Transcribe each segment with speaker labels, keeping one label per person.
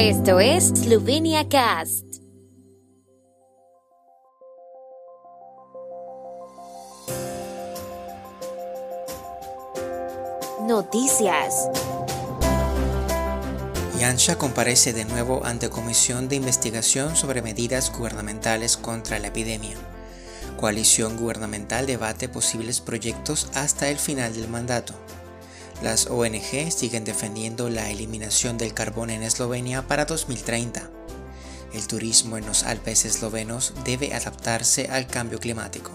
Speaker 1: Esto es Slovenia Cast. Noticias.
Speaker 2: Yansha comparece de nuevo ante Comisión de Investigación sobre Medidas Gubernamentales contra la Epidemia. Coalición gubernamental debate posibles proyectos hasta el final del mandato. Las ONG siguen defendiendo la eliminación del carbón en Eslovenia para 2030. El turismo en los Alpes eslovenos debe adaptarse al cambio climático.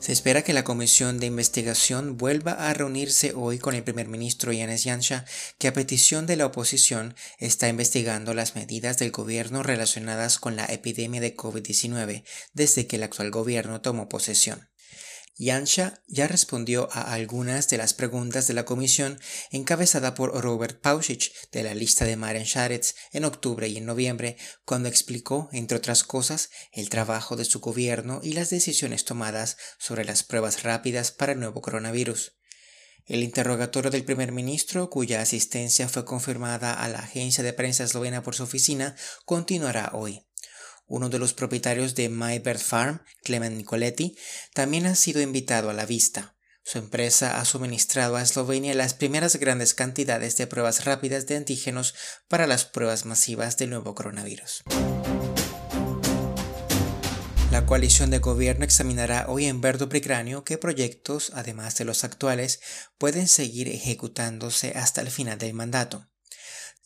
Speaker 2: Se espera que la comisión de investigación vuelva a reunirse hoy con el primer ministro Yanis Yansha, que a petición de la oposición está investigando las medidas del gobierno relacionadas con la epidemia de COVID-19 desde que el actual gobierno tomó posesión. Yansha ya respondió a algunas de las preguntas de la comisión encabezada por Robert Pausic de la lista de Maren Sharetz en octubre y en noviembre, cuando explicó, entre otras cosas, el trabajo de su gobierno y las decisiones tomadas sobre las pruebas rápidas para el nuevo coronavirus. El interrogatorio del primer ministro, cuya asistencia fue confirmada a la agencia de prensa eslovena por su oficina, continuará hoy. Uno de los propietarios de My Bird Farm, Clement Nicoletti, también ha sido invitado a la vista. Su empresa ha suministrado a Eslovenia las primeras grandes cantidades de pruebas rápidas de antígenos para las pruebas masivas del nuevo coronavirus. La coalición de gobierno examinará hoy en Verdo Pricranio qué proyectos, además de los actuales, pueden seguir ejecutándose hasta el final del mandato.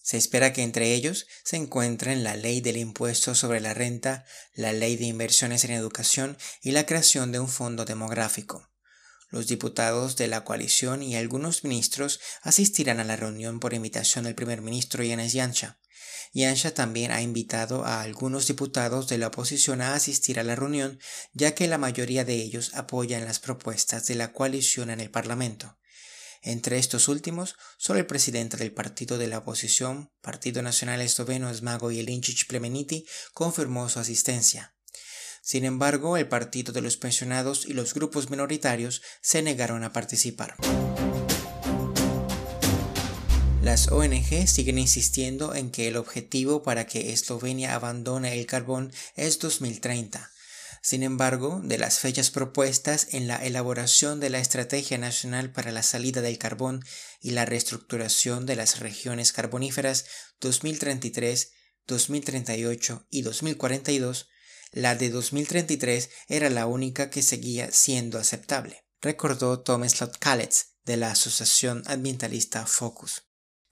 Speaker 2: Se espera que entre ellos se encuentren la ley del impuesto sobre la renta, la ley de inversiones en educación y la creación de un fondo demográfico. Los diputados de la coalición y algunos ministros asistirán a la reunión por invitación del primer ministro Yanis Yansha. Yansha también ha invitado a algunos diputados de la oposición a asistir a la reunión, ya que la mayoría de ellos apoyan las propuestas de la coalición en el Parlamento. Entre estos últimos, solo el presidente del partido de la oposición, Partido Nacional Esloveno Smago Jelinčić Plemeniti, confirmó su asistencia. Sin embargo, el partido de los pensionados y los grupos minoritarios se negaron a participar. Las ONG siguen insistiendo en que el objetivo para que Eslovenia abandone el carbón es 2030 sin embargo, de las fechas propuestas en la elaboración de la Estrategia Nacional para la Salida del Carbón y la Reestructuración de las Regiones Carboníferas 2033, 2038 y 2042, la de 2033 era la única que seguía siendo aceptable, recordó Tomislav Kalets de la Asociación Ambientalista Focus.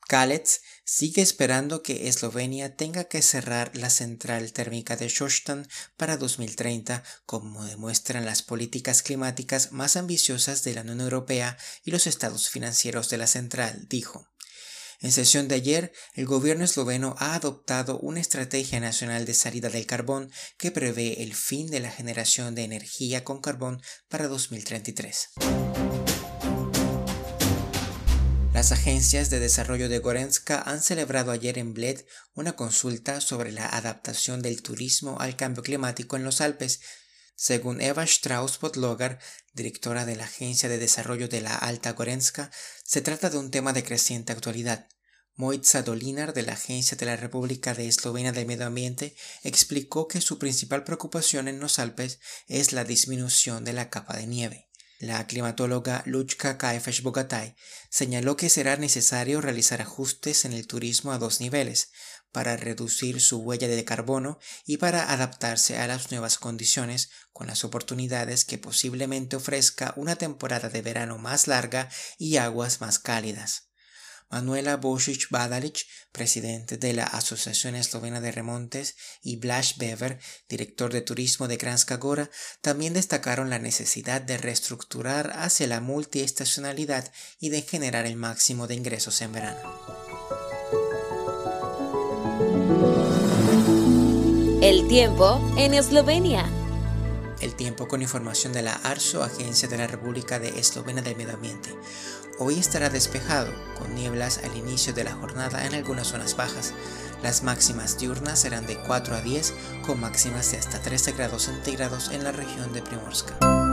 Speaker 2: Kalets sigue esperando que Eslovenia tenga que cerrar la central térmica de Shostan para 2030, como demuestran las políticas climáticas más ambiciosas de la Unión Europea y los estados financieros de la central, dijo. En sesión de ayer, el gobierno esloveno ha adoptado una estrategia nacional de salida del carbón que prevé el fin de la generación de energía con carbón para 2033. Las agencias de desarrollo de Gorenska han celebrado ayer en Bled una consulta sobre la adaptación del turismo al cambio climático en los Alpes. Según Eva Strauss-Podlogar, directora de la Agencia de Desarrollo de la Alta Gorenska, se trata de un tema de creciente actualidad. Moitza Dolinar, de la Agencia de la República de Eslovenia del Medio Ambiente, explicó que su principal preocupación en los Alpes es la disminución de la capa de nieve. La climatóloga Luchka Kaifesh Bogatay señaló que será necesario realizar ajustes en el turismo a dos niveles, para reducir su huella de carbono y para adaptarse a las nuevas condiciones con las oportunidades que posiblemente ofrezca una temporada de verano más larga y aguas más cálidas. Manuela Bosic Badalic, presidente de la Asociación Eslovena de Remontes, y Blaž Bever, director de turismo de Kranjska Gora, también destacaron la necesidad de reestructurar hacia la multiestacionalidad y de generar el máximo de ingresos en verano.
Speaker 1: El tiempo en Eslovenia.
Speaker 2: El tiempo con información de la ARSO, Agencia de la República de Eslovenia del Medio Ambiente. Hoy estará despejado, con nieblas al inicio de la jornada en algunas zonas bajas. Las máximas diurnas serán de 4 a 10, con máximas de hasta 13 grados centígrados en la región de Primorska.